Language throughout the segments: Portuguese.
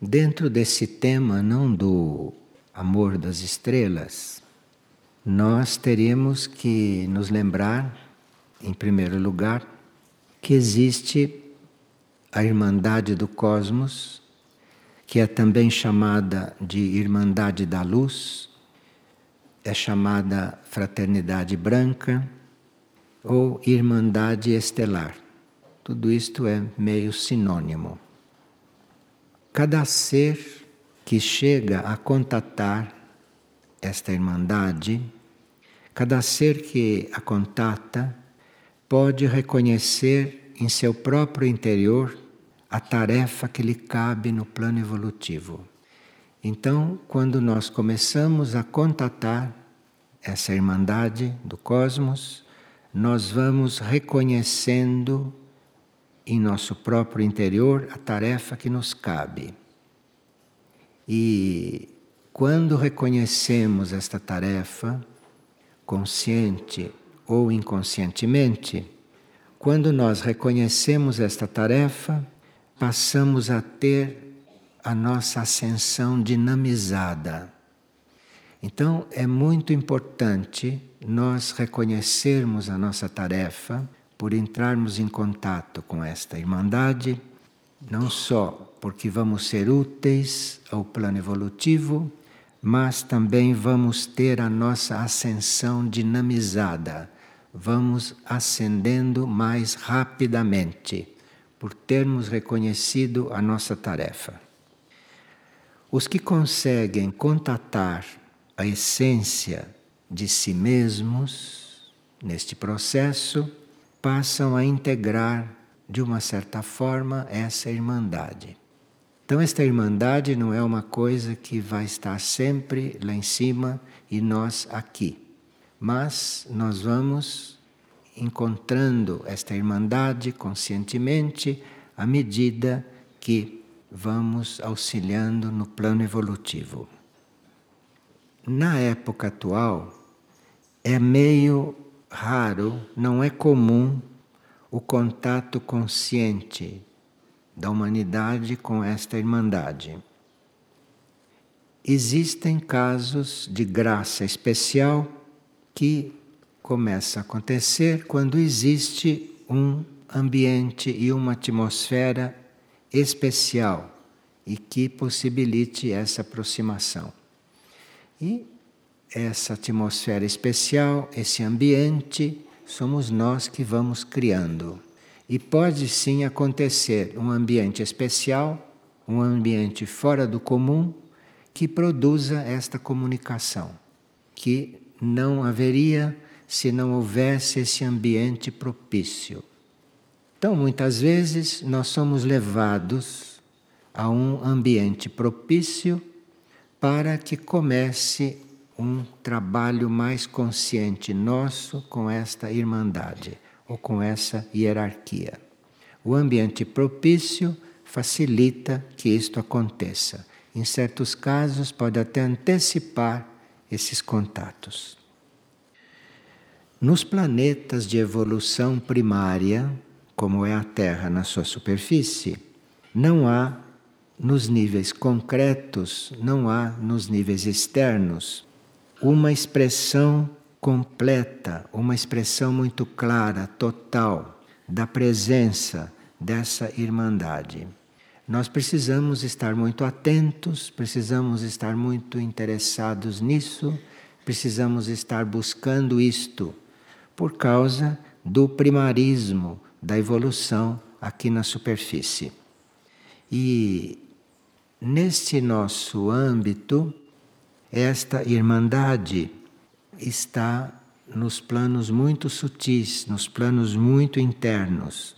Dentro desse tema, não do amor das estrelas, nós teríamos que nos lembrar, em primeiro lugar, que existe a Irmandade do Cosmos, que é também chamada de Irmandade da Luz, é chamada Fraternidade Branca ou Irmandade Estelar. Tudo isto é meio sinônimo. Cada ser que chega a contatar esta Irmandade, cada ser que a contata, pode reconhecer em seu próprio interior a tarefa que lhe cabe no plano evolutivo. Então, quando nós começamos a contatar essa Irmandade do cosmos, nós vamos reconhecendo em nosso próprio interior a tarefa que nos cabe. E quando reconhecemos esta tarefa, consciente ou inconscientemente, quando nós reconhecemos esta tarefa, passamos a ter a nossa ascensão dinamizada. Então é muito importante nós reconhecermos a nossa tarefa por entrarmos em contato com esta Irmandade, não só porque vamos ser úteis ao plano evolutivo, mas também vamos ter a nossa ascensão dinamizada, vamos ascendendo mais rapidamente, por termos reconhecido a nossa tarefa. Os que conseguem contatar a essência de si mesmos neste processo passam a integrar de uma certa forma essa irmandade. Então, esta irmandade não é uma coisa que vai estar sempre lá em cima e nós aqui, mas nós vamos encontrando esta irmandade conscientemente à medida que vamos auxiliando no plano evolutivo. Na época atual, é meio raro, não é comum o contato consciente da humanidade com esta irmandade. Existem casos de graça especial que começa a acontecer quando existe um ambiente e uma atmosfera especial e que possibilite essa aproximação. E essa atmosfera especial, esse ambiente, somos nós que vamos criando. E pode sim acontecer um ambiente especial, um ambiente fora do comum, que produza esta comunicação, que não haveria se não houvesse esse ambiente propício. Então, muitas vezes, nós somos levados a um ambiente propício para que comece um trabalho mais consciente nosso com esta irmandade ou com essa hierarquia. O ambiente propício facilita que isto aconteça. Em certos casos, pode até antecipar esses contatos. Nos planetas de evolução primária, como é a Terra na sua superfície, não há nos níveis concretos, não há nos níveis externos uma expressão completa, uma expressão muito clara, total, da presença dessa irmandade. Nós precisamos estar muito atentos, precisamos estar muito interessados nisso, precisamos estar buscando isto, por causa do primarismo da evolução aqui na superfície. E neste nosso âmbito, esta irmandade está nos planos muito sutis, nos planos muito internos.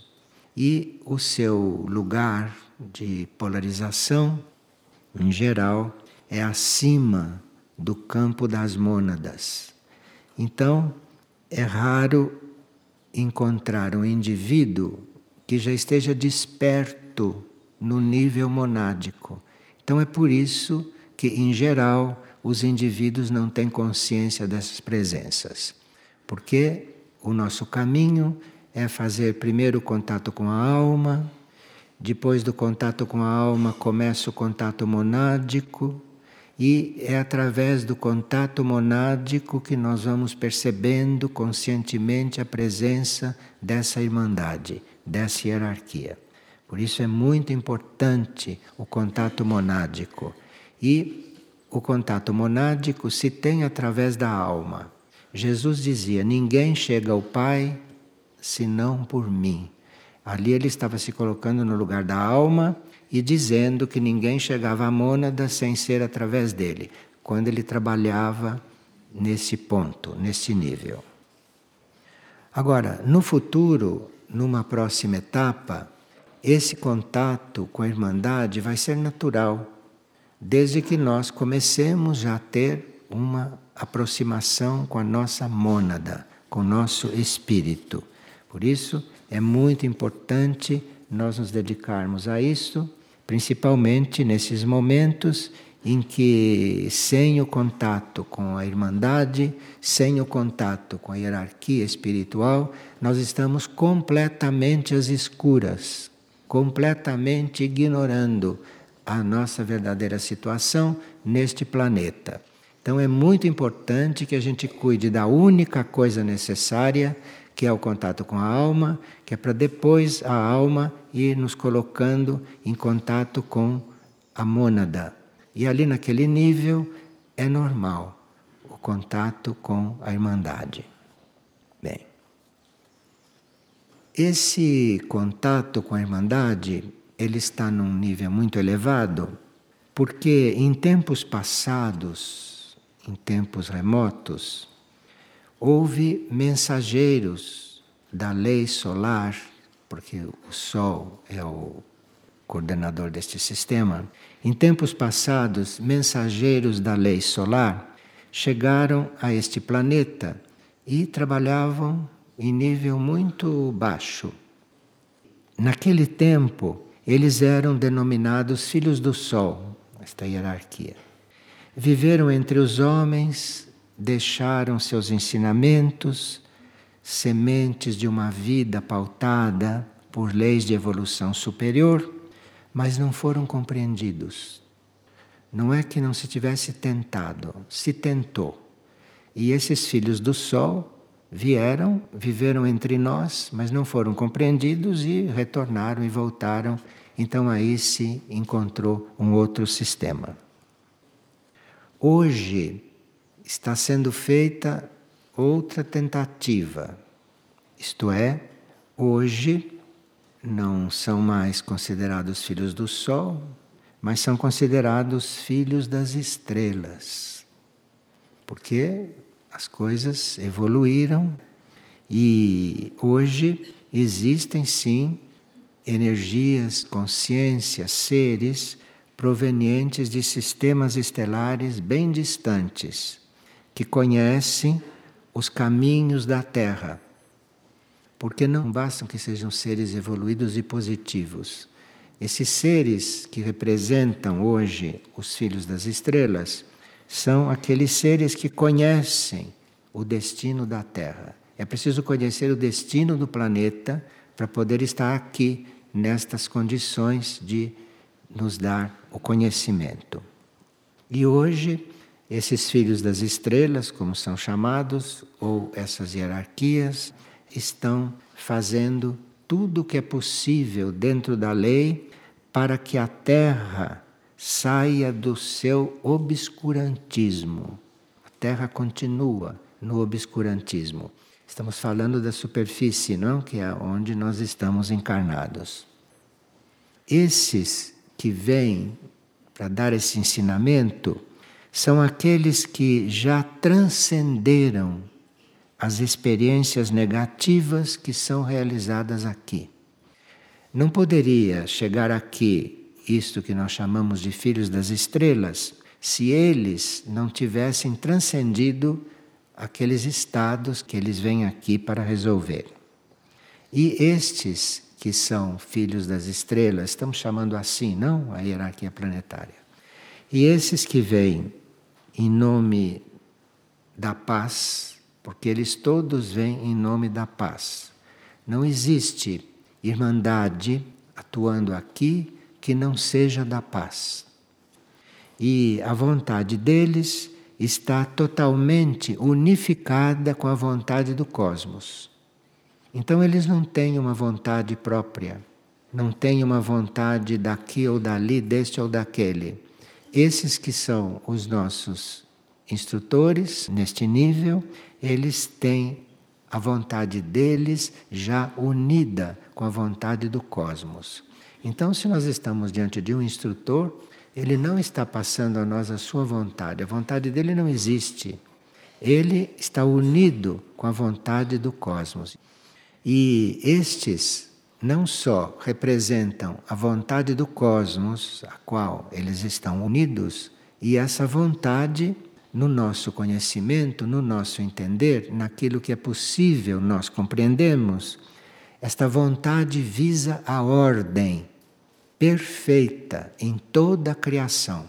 E o seu lugar de polarização, em geral, é acima do campo das mônadas. Então, é raro encontrar um indivíduo que já esteja desperto no nível monádico. Então, é por isso que, em geral, os indivíduos não têm consciência dessas presenças. Porque o nosso caminho é fazer primeiro contato com a alma, depois do contato com a alma começa o contato monádico, e é através do contato monádico que nós vamos percebendo conscientemente a presença dessa irmandade, dessa hierarquia. Por isso é muito importante o contato monádico. E o contato monádico se tem através da alma. Jesus dizia: Ninguém chega ao Pai senão por mim. Ali ele estava se colocando no lugar da alma e dizendo que ninguém chegava à mônada sem ser através dele, quando ele trabalhava nesse ponto, nesse nível. Agora, no futuro, numa próxima etapa, esse contato com a Irmandade vai ser natural, desde que nós comecemos já a ter uma aproximação com a nossa mônada, com o nosso espírito. Por isso, é muito importante nós nos dedicarmos a isso, principalmente nesses momentos em que, sem o contato com a Irmandade, sem o contato com a hierarquia espiritual, nós estamos completamente às escuras, completamente ignorando a nossa verdadeira situação neste planeta. Então é muito importante que a gente cuide da única coisa necessária que é o contato com a alma, que é para depois a alma ir nos colocando em contato com a mônada. E ali naquele nível é normal o contato com a irmandade. Bem, esse contato com a irmandade, ele está num nível muito elevado, porque em tempos passados, em tempos remotos, houve mensageiros da lei solar, porque o Sol é o coordenador deste sistema. Em tempos passados, mensageiros da lei solar chegaram a este planeta e trabalhavam em nível muito baixo. Naquele tempo, eles eram denominados filhos do Sol, esta hierarquia. Viveram entre os homens deixaram seus ensinamentos, sementes de uma vida pautada por leis de evolução superior, mas não foram compreendidos. Não é que não se tivesse tentado, se tentou. E esses filhos do Sol vieram, viveram entre nós, mas não foram compreendidos e retornaram e voltaram. Então aí se encontrou um outro sistema. Hoje, está sendo feita outra tentativa. Isto é, hoje não são mais considerados filhos do Sol, mas são considerados filhos das estrelas. Porque as coisas evoluíram e hoje existem sim energias, consciências, seres provenientes de sistemas estelares bem distantes que conhecem os caminhos da Terra. Porque não bastam que sejam seres evoluídos e positivos. Esses seres que representam hoje os filhos das estrelas são aqueles seres que conhecem o destino da Terra. É preciso conhecer o destino do planeta para poder estar aqui nestas condições de nos dar o conhecimento. E hoje esses filhos das estrelas, como são chamados, ou essas hierarquias, estão fazendo tudo o que é possível dentro da lei para que a Terra saia do seu obscurantismo. A Terra continua no obscurantismo. Estamos falando da superfície, não? Que é onde nós estamos encarnados. Esses que vêm para dar esse ensinamento são aqueles que já transcenderam as experiências negativas que são realizadas aqui. Não poderia chegar aqui isto que nós chamamos de filhos das estrelas se eles não tivessem transcendido aqueles estados que eles vêm aqui para resolver. E estes que são filhos das estrelas, estamos chamando assim, não a hierarquia planetária. E esses que vêm em nome da paz, porque eles todos vêm em nome da paz. Não existe irmandade atuando aqui que não seja da paz. E a vontade deles está totalmente unificada com a vontade do cosmos. Então eles não têm uma vontade própria, não têm uma vontade daqui ou dali, deste ou daquele. Esses que são os nossos instrutores neste nível, eles têm a vontade deles já unida com a vontade do cosmos. Então, se nós estamos diante de um instrutor, ele não está passando a nós a sua vontade, a vontade dele não existe. Ele está unido com a vontade do cosmos. E estes não só representam a vontade do cosmos, a qual eles estão unidos, e essa vontade no nosso conhecimento, no nosso entender, naquilo que é possível nós compreendemos, esta vontade visa a ordem perfeita em toda a criação.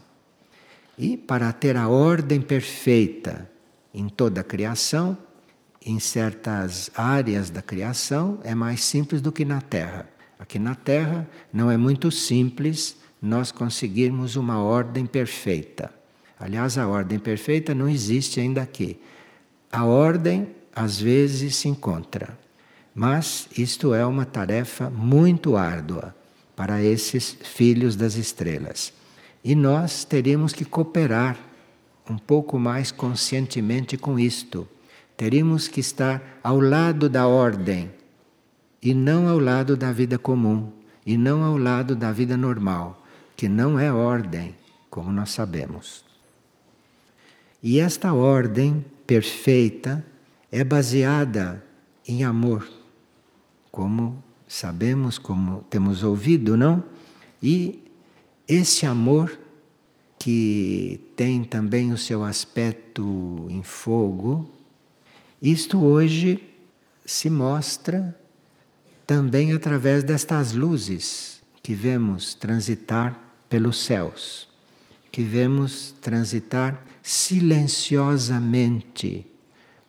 E para ter a ordem perfeita em toda a criação, em certas áreas da criação, é mais simples do que na Terra. Aqui na Terra não é muito simples nós conseguirmos uma ordem perfeita. Aliás, a ordem perfeita não existe ainda aqui. A ordem às vezes se encontra, mas isto é uma tarefa muito árdua para esses filhos das estrelas. E nós teríamos que cooperar um pouco mais conscientemente com isto. Teríamos que estar ao lado da ordem e não ao lado da vida comum, e não ao lado da vida normal, que não é ordem, como nós sabemos. E esta ordem perfeita é baseada em amor, como sabemos, como temos ouvido, não? E esse amor, que tem também o seu aspecto em fogo, isto hoje se mostra também através destas luzes que vemos transitar pelos céus, que vemos transitar silenciosamente,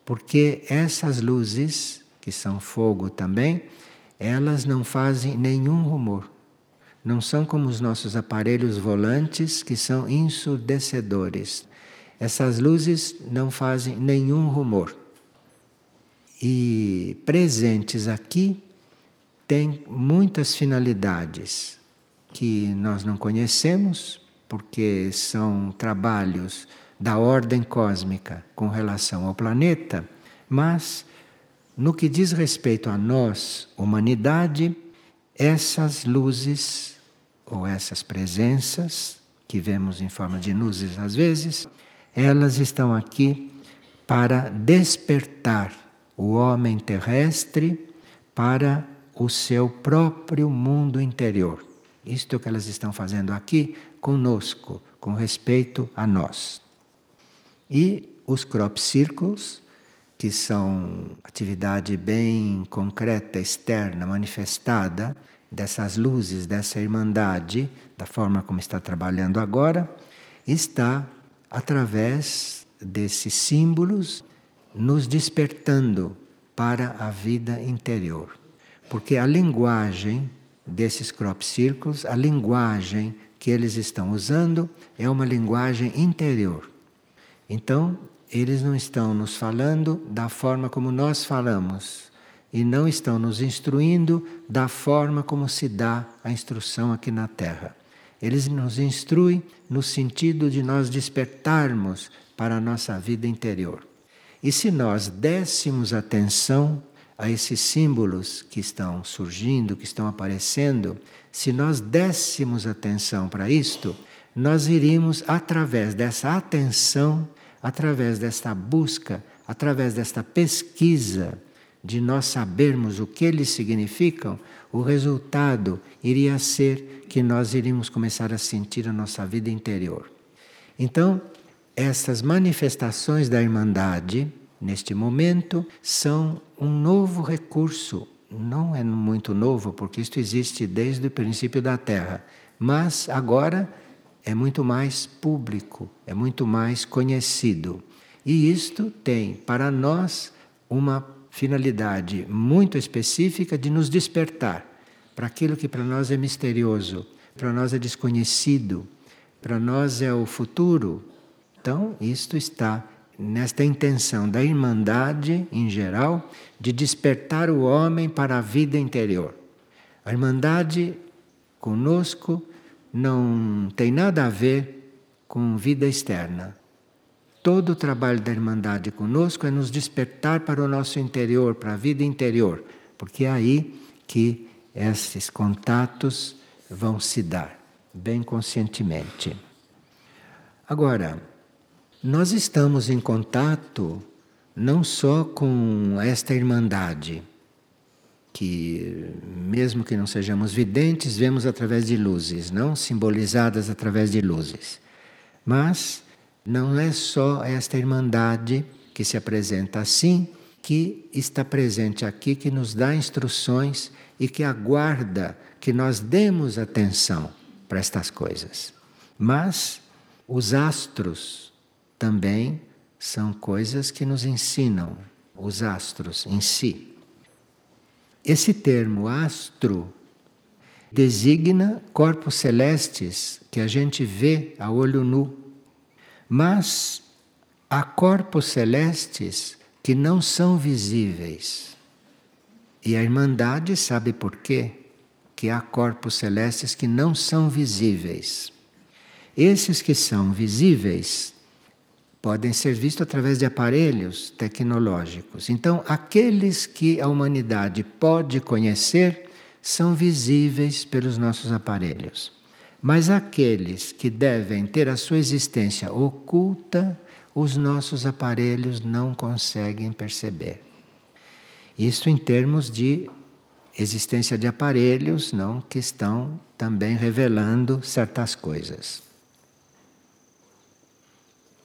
porque essas luzes, que são fogo também, elas não fazem nenhum rumor. Não são como os nossos aparelhos volantes que são ensurdecedores. Essas luzes não fazem nenhum rumor. E presentes aqui têm muitas finalidades que nós não conhecemos, porque são trabalhos da ordem cósmica com relação ao planeta, mas no que diz respeito a nós, humanidade, essas luzes ou essas presenças que vemos em forma de luzes às vezes, elas estão aqui para despertar o homem terrestre para o seu próprio mundo interior. Isto é o que elas estão fazendo aqui conosco, com respeito a nós. E os crop circles, que são atividade bem concreta, externa, manifestada dessas luzes, dessa irmandade, da forma como está trabalhando agora, está através desses símbolos nos despertando para a vida interior. Porque a linguagem desses crop circles, a linguagem que eles estão usando é uma linguagem interior. Então, eles não estão nos falando da forma como nós falamos e não estão nos instruindo da forma como se dá a instrução aqui na Terra. Eles nos instruem no sentido de nós despertarmos para a nossa vida interior. E se nós dessemos atenção a esses símbolos que estão surgindo, que estão aparecendo, se nós dessemos atenção para isto, nós iríamos, através dessa atenção, através desta busca, através desta pesquisa, de nós sabermos o que eles significam, o resultado iria ser que nós iríamos começar a sentir a nossa vida interior. Então, essas manifestações da Irmandade, neste momento, são um novo recurso. Não é muito novo, porque isto existe desde o princípio da Terra, mas agora é muito mais público, é muito mais conhecido. E isto tem para nós uma finalidade muito específica de nos despertar para aquilo que para nós é misterioso, para nós é desconhecido, para nós é o futuro. Então, isto está nesta intenção da Irmandade em geral de despertar o homem para a vida interior. A Irmandade conosco não tem nada a ver com vida externa. Todo o trabalho da Irmandade conosco é nos despertar para o nosso interior, para a vida interior, porque é aí que esses contatos vão se dar, bem conscientemente. Agora, nós estamos em contato não só com esta irmandade, que mesmo que não sejamos videntes, vemos através de luzes, não simbolizadas através de luzes. Mas não é só esta irmandade que se apresenta assim, que está presente aqui, que nos dá instruções e que aguarda que nós demos atenção para estas coisas. Mas os astros também são coisas que nos ensinam, os astros em si. Esse termo astro designa corpos celestes que a gente vê a olho nu, mas há corpos celestes que não são visíveis. E a Irmandade sabe por quê? Que há corpos celestes que não são visíveis. Esses que são visíveis podem ser vistos através de aparelhos tecnológicos. Então, aqueles que a humanidade pode conhecer são visíveis pelos nossos aparelhos. Mas aqueles que devem ter a sua existência oculta, os nossos aparelhos não conseguem perceber. Isto em termos de existência de aparelhos, não que estão também revelando certas coisas.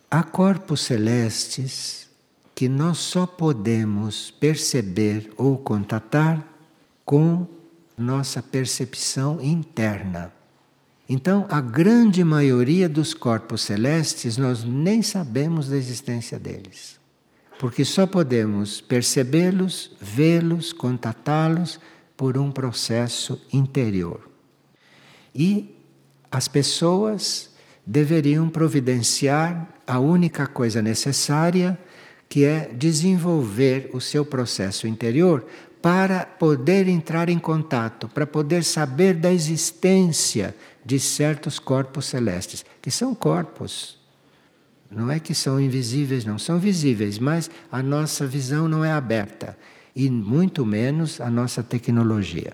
Há corpos celestes que nós só podemos perceber ou contatar com nossa percepção interna. Então, a grande maioria dos corpos celestes nós nem sabemos da existência deles. Porque só podemos percebê-los, vê-los, contatá-los por um processo interior. E as pessoas deveriam providenciar a única coisa necessária, que é desenvolver o seu processo interior para poder entrar em contato, para poder saber da existência de certos corpos celestes, que são corpos. Não é que são invisíveis, não são visíveis, mas a nossa visão não é aberta, e muito menos a nossa tecnologia.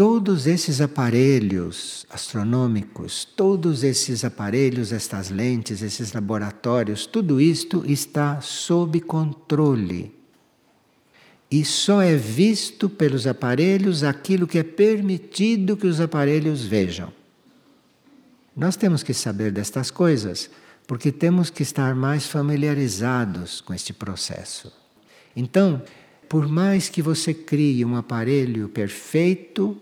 Todos esses aparelhos astronômicos, todos esses aparelhos, estas lentes, esses laboratórios, tudo isto está sob controle. E só é visto pelos aparelhos aquilo que é permitido que os aparelhos vejam. Nós temos que saber destas coisas porque temos que estar mais familiarizados com este processo. Então, por mais que você crie um aparelho perfeito,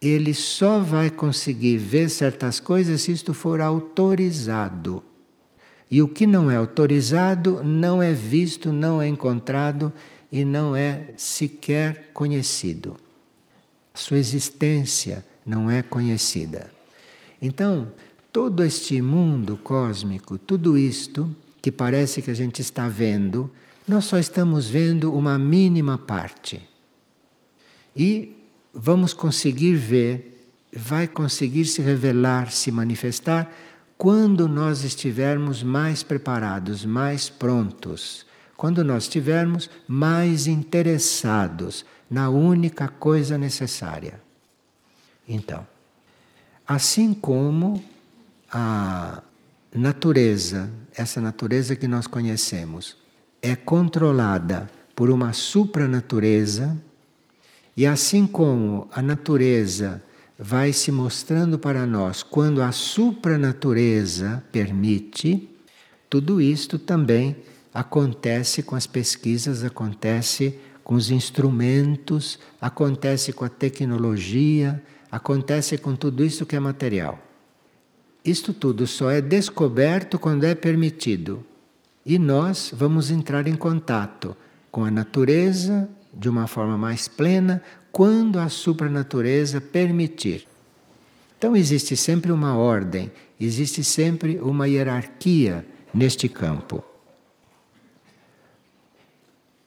ele só vai conseguir ver certas coisas se isto for autorizado. E o que não é autorizado não é visto, não é encontrado e não é sequer conhecido. Sua existência não é conhecida. Então, todo este mundo cósmico, tudo isto que parece que a gente está vendo, nós só estamos vendo uma mínima parte. E vamos conseguir ver, vai conseguir se revelar, se manifestar, quando nós estivermos mais preparados, mais prontos, quando nós estivermos mais interessados na única coisa necessária. Então, assim como a natureza, essa natureza que nós conhecemos, é controlada por uma supranatureza, e assim como a natureza vai se mostrando para nós quando a supranatureza permite, tudo isto também acontece com as pesquisas, acontece com os instrumentos, acontece com a tecnologia, acontece com tudo isso que é material. Isto tudo só é descoberto quando é permitido. E nós vamos entrar em contato com a natureza de uma forma mais plena quando a supranatureza permitir. Então existe sempre uma ordem, existe sempre uma hierarquia neste campo.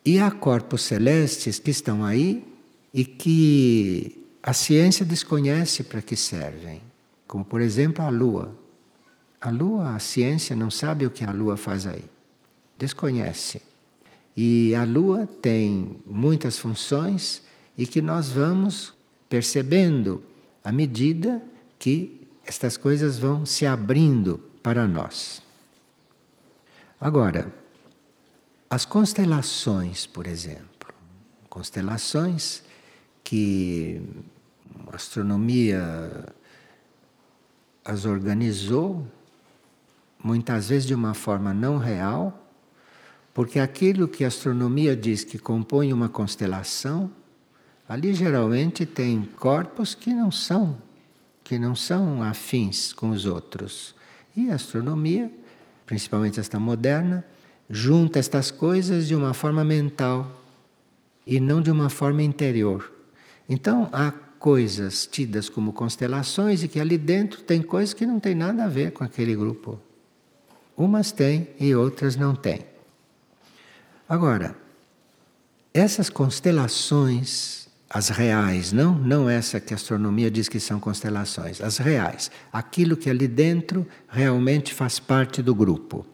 E há corpos celestes que estão aí e que a ciência desconhece para que servem, como por exemplo a Lua. A Lua, a ciência não sabe o que a Lua faz aí, desconhece. E a Lua tem muitas funções e que nós vamos percebendo à medida que estas coisas vão se abrindo para nós. Agora, as constelações, por exemplo, constelações que a astronomia as organizou, muitas vezes de uma forma não real, porque aquilo que a astronomia diz que compõe uma constelação, ali geralmente tem corpos que não são, que não são afins com os outros. E a astronomia, principalmente esta moderna, junta estas coisas de uma forma mental e não de uma forma interior. Então há coisas tidas como constelações e que ali dentro tem coisas que não tem nada a ver com aquele grupo. Umas têm e outras não têm. Agora, essas constelações, as reais, não, não essa que a astronomia diz que são constelações, as reais, aquilo que ali dentro realmente faz parte do grupo.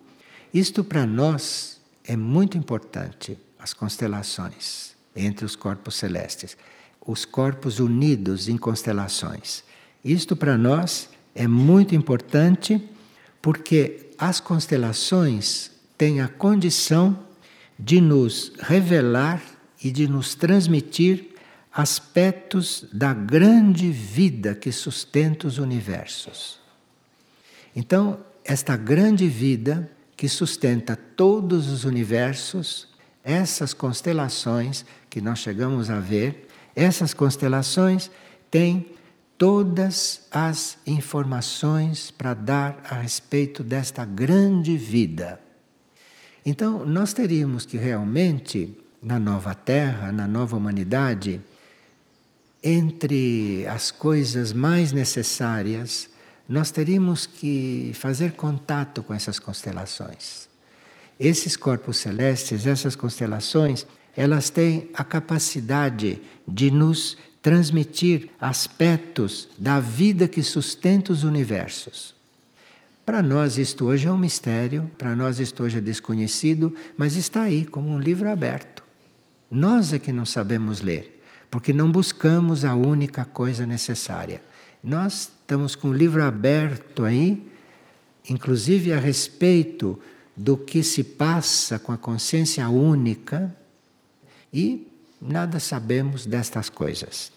Isto para nós é muito importante, as constelações entre os corpos celestes, os corpos unidos em constelações. Isto para nós é muito importante porque as constelações têm a condição de nos revelar e de nos transmitir aspectos da grande vida que sustenta os universos. Então, esta grande vida que sustenta todos os universos, essas constelações que nós chegamos a ver, essas constelações têm todas as informações para dar a respeito desta grande vida. Então, nós teríamos que realmente, na nova Terra, na nova humanidade, entre as coisas mais necessárias, nós teríamos que fazer contato com essas constelações. Esses corpos celestes, essas constelações, elas têm a capacidade de nos transmitir aspectos da vida que sustenta os universos. Para nós isto hoje é um mistério, para nós isto hoje é desconhecido, mas está aí como um livro aberto. Nós é que não sabemos ler, porque não buscamos a única coisa necessária. Nós estamos com o livro aberto aí, inclusive a respeito do que se passa com a consciência única, e nada sabemos destas coisas.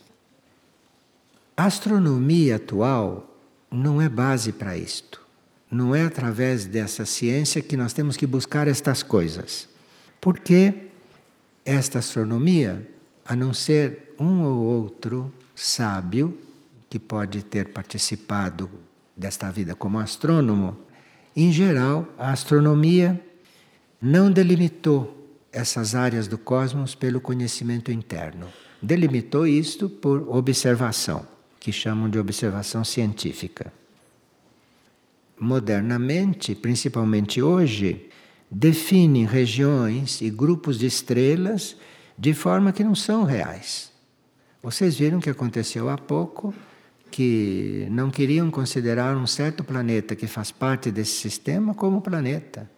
A astronomia atual não é base para isto. Não é através dessa ciência que nós temos que buscar estas coisas. Porque esta astronomia, a não ser um ou outro sábio que pode ter participado desta vida como astrônomo, em geral, a astronomia não delimitou essas áreas do cosmos pelo conhecimento interno. Delimitou isto por observação, que chamam de observação científica. Modernamente, principalmente hoje, definem regiões e grupos de estrelas de forma que não são reais. Vocês viram o que aconteceu há pouco que não queriam considerar um certo planeta que faz parte desse sistema como planeta.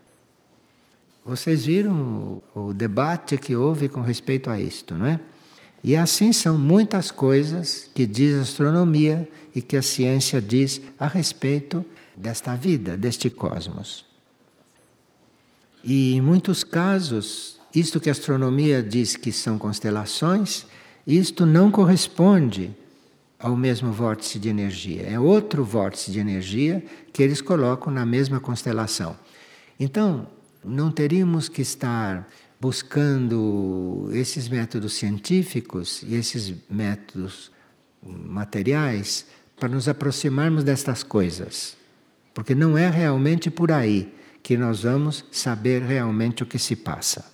Vocês viram o, debate que houve com respeito a isto, não é? E assim são muitas coisas que diz a astronomia e que a ciência diz a respeito desta vida, deste cosmos. E em muitos casos, isto que a astronomia diz que são constelações, isto não corresponde ao mesmo vórtice de energia. É outro vórtice de energia que eles colocam na mesma constelação. Então, não teríamos que estar buscando esses métodos científicos e esses métodos materiais para nos aproximarmos destas coisas. Porque não é realmente por aí que nós vamos saber realmente o que se passa.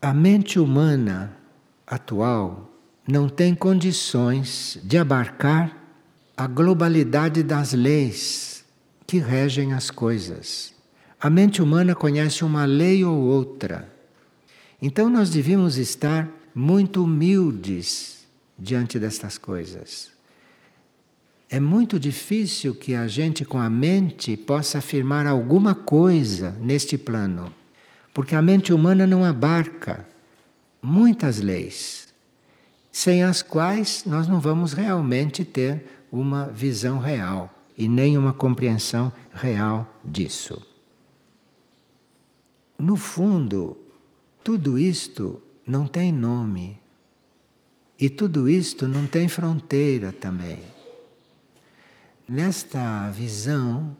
a mente humana atual não tem condições de abarcar a globalidade das leis que regem as coisas. A mente humana conhece uma lei ou outra. Então nós devíamos estar muito humildes diante destas coisas. É muito difícil que a gente, com a mente, possa afirmar alguma coisa neste plano, porque a mente humana não abarca muitas leis, sem as quais nós não vamos realmente ter uma visão real e nem uma compreensão real disso. No fundo, tudo isto não tem nome. E tudo isto não tem fronteira também. Nesta visão,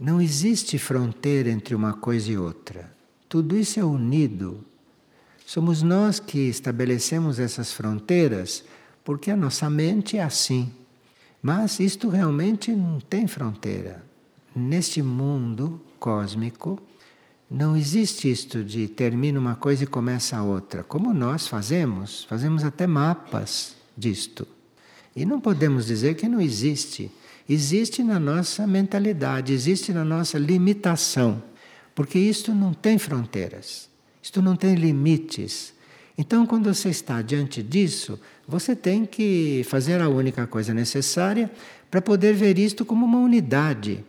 não existe fronteira entre uma coisa e outra. Tudo isso é unido. Somos nós que estabelecemos essas fronteiras porque a nossa mente é assim. Mas isto realmente não tem fronteira. Neste mundo cósmico, não existe isto de termina uma coisa e começa a outra, como nós fazemos, fazemos até mapas disto. E não podemos dizer que não existe. Existe na nossa mentalidade, existe na nossa limitação, porque isto não tem fronteiras, isto não tem limites. Então, quando você está diante disso, você tem que fazer a única coisa necessária para poder ver isto como uma unidade.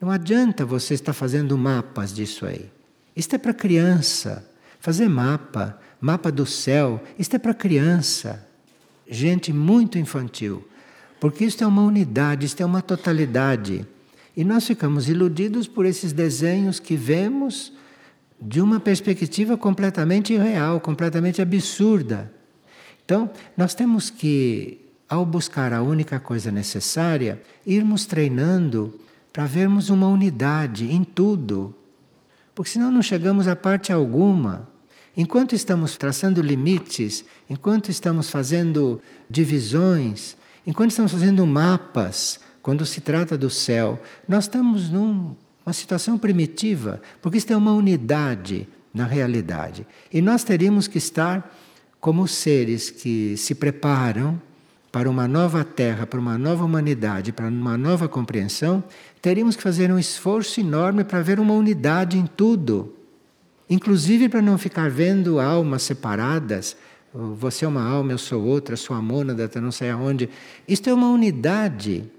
Não adianta você estar fazendo mapas disso aí. Isto é para criança. Fazer mapa, mapa do céu, isto é para criança. Gente muito infantil. Porque isto é uma unidade, isto é uma totalidade. E nós ficamos iludidos por esses desenhos que vemos de uma perspectiva completamente irreal, completamente absurda. Então, nós temos que, ao buscar a única coisa necessária, irmos treinando para vermos uma unidade em tudo, porque senão não chegamos a parte alguma. Enquanto estamos traçando limites, enquanto estamos fazendo divisões, enquanto estamos fazendo mapas, quando se trata do céu, nós estamos numa situação primitiva, porque isto é uma unidade na realidade. E nós teríamos que estar como seres que se preparam para uma nova terra, para uma nova humanidade, para uma nova compreensão, teríamos que fazer um esforço enorme para ver uma unidade em tudo. Inclusive para não ficar vendo almas separadas. Você é uma alma, eu sou outra, sou a mônada, não sei aonde. Isto é uma unidade.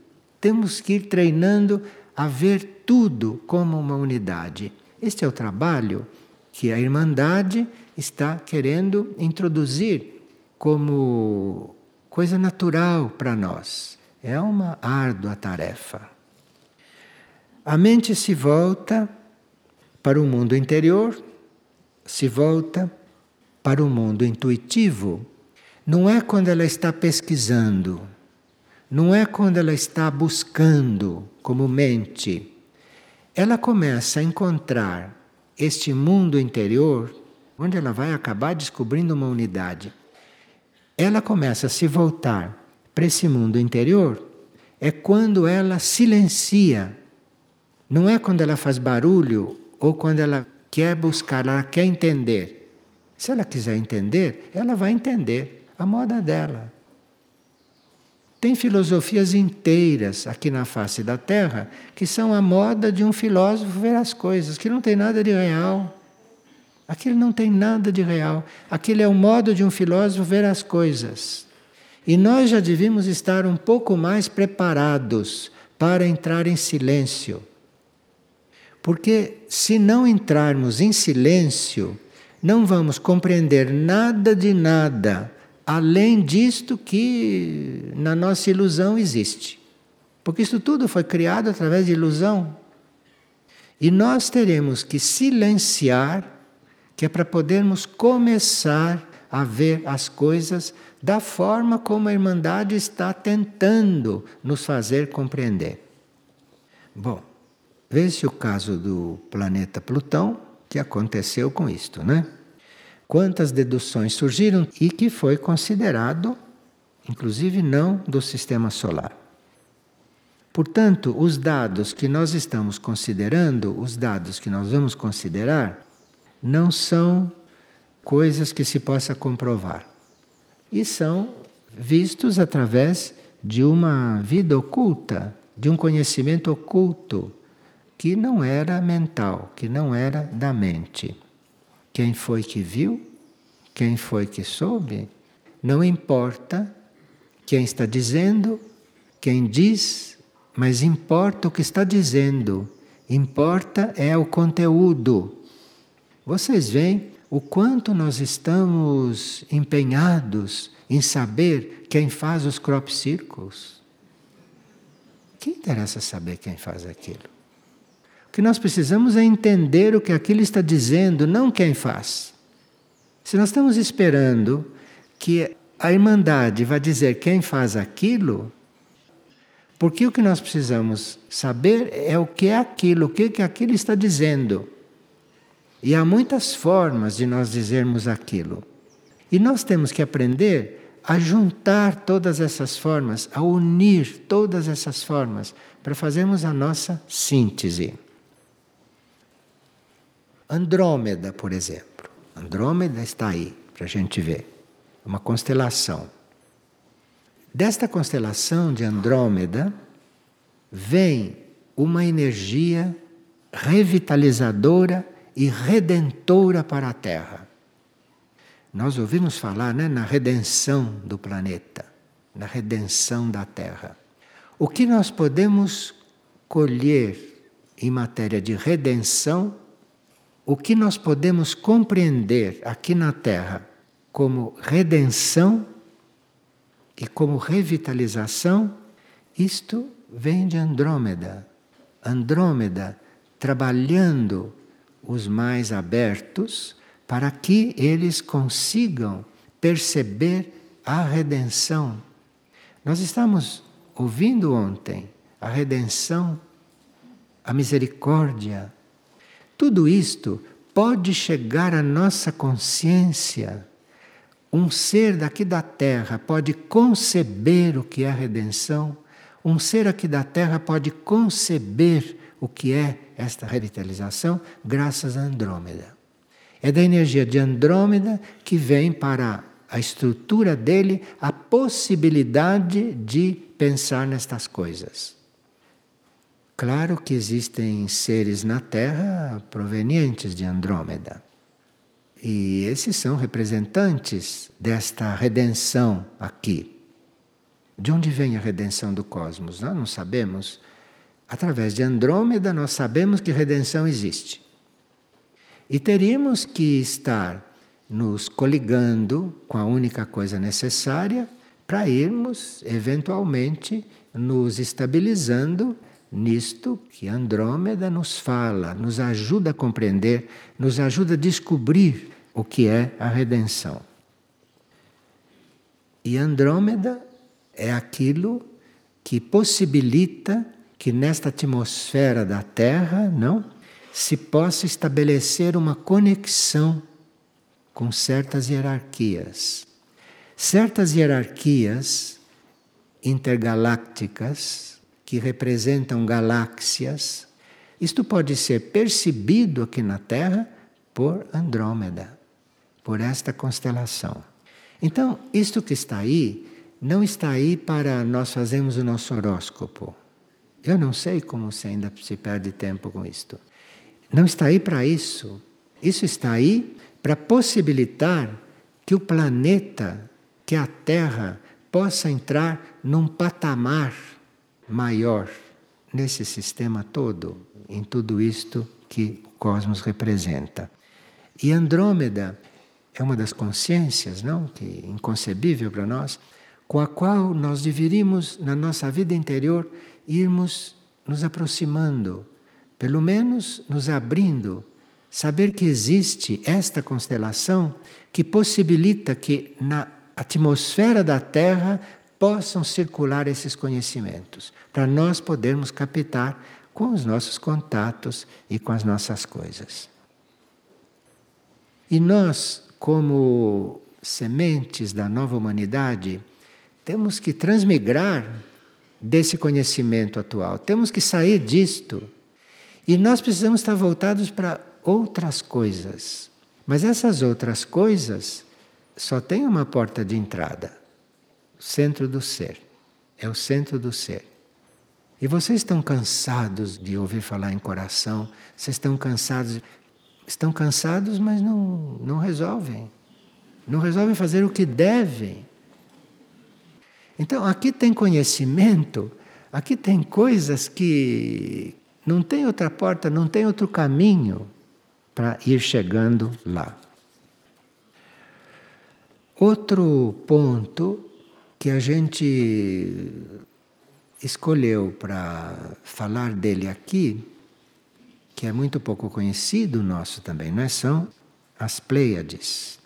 Temos que ir treinando a ver tudo como uma unidade. Este é o trabalho que a Irmandade está querendo introduzir como coisa natural para nós. É uma árdua tarefa. A mente se volta para o mundo interior, se volta para o mundo intuitivo. Não é quando ela está pesquisando, não é quando ela está buscando como mente. Ela começa a encontrar este mundo interior, onde ela vai acabar descobrindo uma unidade ela começa a se voltar para esse mundo interior, é quando ela silencia. Não é quando ela faz barulho ou quando ela quer buscar, ela quer entender. Se ela quiser entender, ela vai entender a moda dela. Tem filosofias inteiras aqui na face da Terra que são a moda de um filósofo ver as coisas, que não tem nada de real. Aquilo não tem nada de real. Aquilo é o modo de um filósofo ver as coisas. E nós já devíamos estar um pouco mais preparados para entrar em silêncio. Porque se não entrarmos em silêncio, não vamos compreender nada de nada além disto que na nossa ilusão existe. Porque isso tudo foi criado através de ilusão. E nós teremos que silenciar que é para podermos começar a ver as coisas da forma como a Irmandade está tentando nos fazer compreender. Bom, veja o caso do planeta Plutão, que aconteceu com isto, né? Quantas deduções surgiram e que foi considerado, inclusive não do sistema solar. Portanto, os dados que nós estamos considerando, os dados que nós vamos considerar, não são coisas que se possa comprovar. E são vistos através de uma vida oculta, de um conhecimento oculto, que não era mental, que não era da mente. Quem foi que viu? Quem foi que soube? Não importa quem está dizendo, quem diz, mas importa o que está dizendo. Importa é o conteúdo. Vocês veem o quanto nós estamos empenhados em saber quem faz os crop circles. Que interessa saber quem faz aquilo? O que nós precisamos é entender o que aquilo está dizendo, não quem faz. Se nós estamos esperando que a Irmandade vai dizer quem faz aquilo, porque o que nós precisamos saber é o que é aquilo, o que, que aquilo está dizendo. E há muitas formas de nós dizermos aquilo. E nós temos que aprender a juntar todas essas formas, a unir todas essas formas, para fazermos a nossa síntese. Andrômeda, por exemplo. Andrômeda está aí, para a gente ver. Uma constelação. Desta constelação de Andrômeda vem uma energia revitalizadora e redentora para a Terra. Nós ouvimos falar né, na redenção do planeta, na redenção da Terra. O que nós podemos colher em matéria de redenção, o que nós podemos compreender aqui na Terra como redenção e como revitalização, isto vem de Andrômeda. Andrômeda trabalhando os mais abertos para que eles consigam perceber a redenção. Nós estamos ouvindo ontem a redenção, a misericórdia. Tudo isto pode chegar à nossa consciência. Um ser daqui da terra pode conceber o que é a redenção. Um ser aqui da terra pode conceber o que é esta revitalização graças a Andrômeda. É da energia de Andrômeda que vem para a estrutura dele a possibilidade de pensar nestas coisas. Claro que existem seres na Terra provenientes de Andrômeda. E esses são representantes desta redenção aqui. De onde vem a redenção do cosmos? Nós não sabemos. Através de Andrômeda, nós sabemos que redenção existe. E teríamos que estar nos coligando com a única coisa necessária para irmos, eventualmente, nos estabilizando nisto que Andrômeda nos fala, nos ajuda a compreender, nos ajuda a descobrir o que é a redenção. E Andrômeda é aquilo que possibilita que nesta atmosfera da Terra, não, se possa estabelecer uma conexão com certas hierarquias. Certas hierarquias intergalácticas que representam galáxias. Isto pode ser percebido aqui na Terra por Andrômeda, por esta constelação. Então, isto que está aí não está aí para nós fazermos o nosso horóscopo. Eu não sei como se ainda se perde tempo com isto. Não está aí para isso. Isso está aí para possibilitar que o planeta, que a Terra, possa entrar num patamar maior nesse sistema todo, em tudo isto que o cosmos representa. E Andrômeda é uma das consciências, não, que é inconcebível para nós, com a qual nós deveríamos na nossa vida interior irmos nos aproximando, pelo menos nos abrindo, saber que existe esta constelação que possibilita que na atmosfera da Terra possam circular esses conhecimentos, para nós podermos captar com os nossos contatos e com as nossas coisas. E nós, como sementes da nova humanidade, temos que transmigrar desse conhecimento atual. Temos que sair disto. E nós precisamos estar voltados para outras coisas. Mas essas outras coisas só têm uma porta de entrada: centro do ser. É o centro do ser. E vocês estão cansados de ouvir falar em coração, vocês estão cansados, estão cansados, mas não, não resolvem. Não resolvem fazer o que devem. Então, aqui tem conhecimento, aqui tem coisas que não tem outra porta, não tem outro caminho para ir chegando lá. Outro ponto que a gente escolheu para falar dele aqui, que é muito pouco conhecido nosso também, não é? São as Pleiades.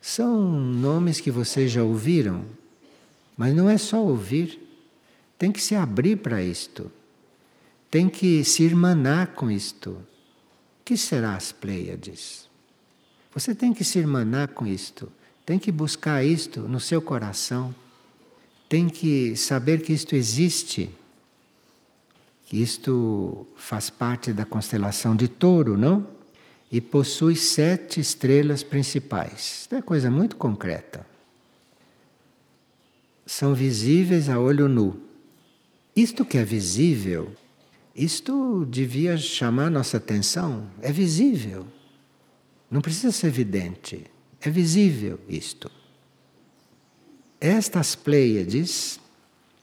São nomes que vocês já ouviram, mas não é só ouvir, tem que se abrir para isto, tem que se irmanar com isto. O que será as Pleiades? Você tem que se irmanar com isto, tem que buscar isto no seu coração tem que saber que isto existe, que isto faz parte da constelação de Touro, não? E possui sete estrelas principais. É coisa muito concreta. São visíveis a olho nu. Isto que é visível, isto devia chamar nossa atenção. É visível. Não precisa ser evidente. É visível isto. Estas Pleiades,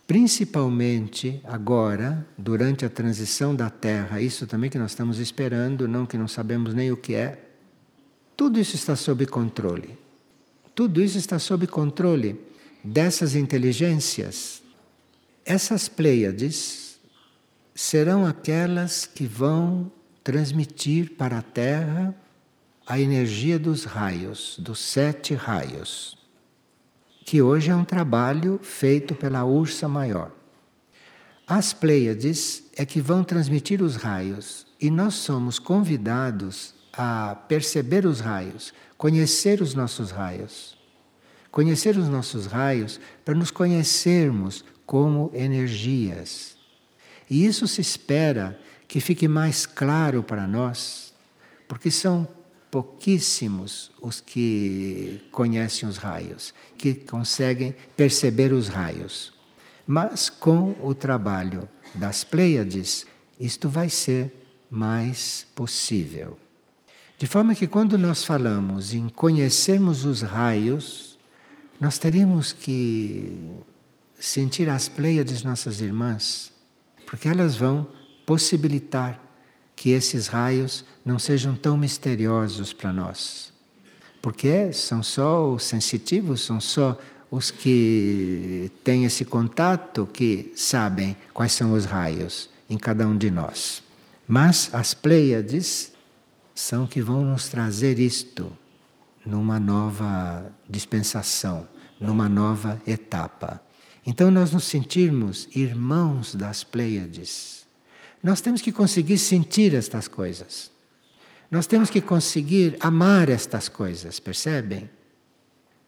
principalmente agora, durante a transição da Terra, isso também que nós estamos esperando, não que não sabemos nem o que é, tudo isso está sob controle. Tudo isso está sob controle dessas inteligências. Essas Pleiades serão aquelas que vão transmitir para a Terra a energia dos raios, dos sete raios que hoje é um trabalho feito pela Ursa Maior. As Pleiades é que vão transmitir os raios e nós somos convidados a perceber os raios, conhecer os nossos raios. Conhecer os nossos raios para nos conhecermos como energias. E isso se espera que fique mais claro para nós, porque são pouquíssimos os que conhecem os raios, que conseguem perceber os raios. Mas com o trabalho das Pleiades, isto vai ser mais possível. De forma que quando nós falamos em conhecermos os raios, nós teríamos que sentir as Pleiades nossas irmãs, porque elas vão possibilitar que esses raios não sejam tão misteriosos para nós. Porque são só os sensitivos, são só os que têm esse contato que sabem quais são os raios em cada um de nós. Mas as Pleiades são que vão nos trazer isto numa nova dispensação, numa nova etapa. Então nós nos sentirmos irmãos das Pleiades nós temos que conseguir sentir estas coisas. Nós temos que conseguir amar estas coisas, percebem?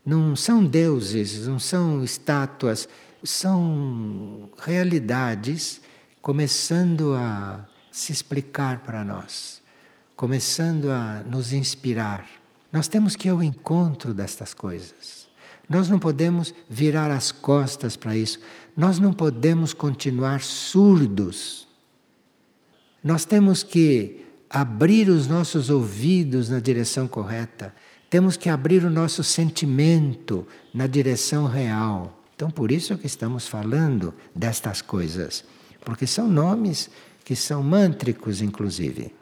Não são deuses, não são estátuas, são realidades começando a se explicar para nós, começando a nos inspirar. Nós temos que ir ao encontro destas coisas. Nós não podemos virar as costas para isso. Nós não podemos continuar surdos nós temos que abrir os nossos ouvidos na direção correta, temos que abrir o nosso sentimento na direção real. Então, por isso que estamos falando destas coisas, porque são nomes que são mântricos, inclusive.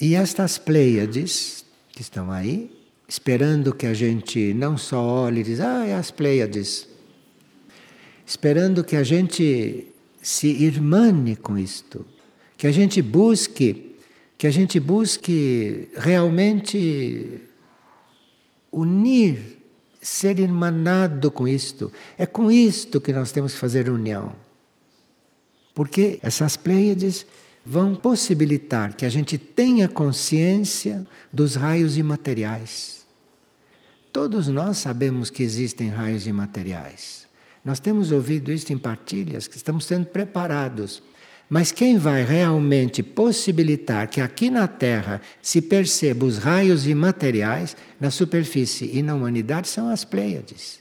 E estas Pleiades, que estão aí, esperando que a gente não só olhe e diz, ah, é as Pleiades, esperando que a gente se irmane com isto, que a gente busque, que a gente busque realmente unir, ser irmanado com isto. É com isto que nós temos que fazer união. Porque essas Pleiades vão possibilitar que a gente tenha consciência dos raios imateriais. Todos nós sabemos que existem raios imateriais. Nós temos ouvido isso em partilhas, que estamos sendo preparados Mas quem vai realmente possibilitar que aqui na Terra se perceba os raios imateriais na superfície e na humanidade são as Pleiades.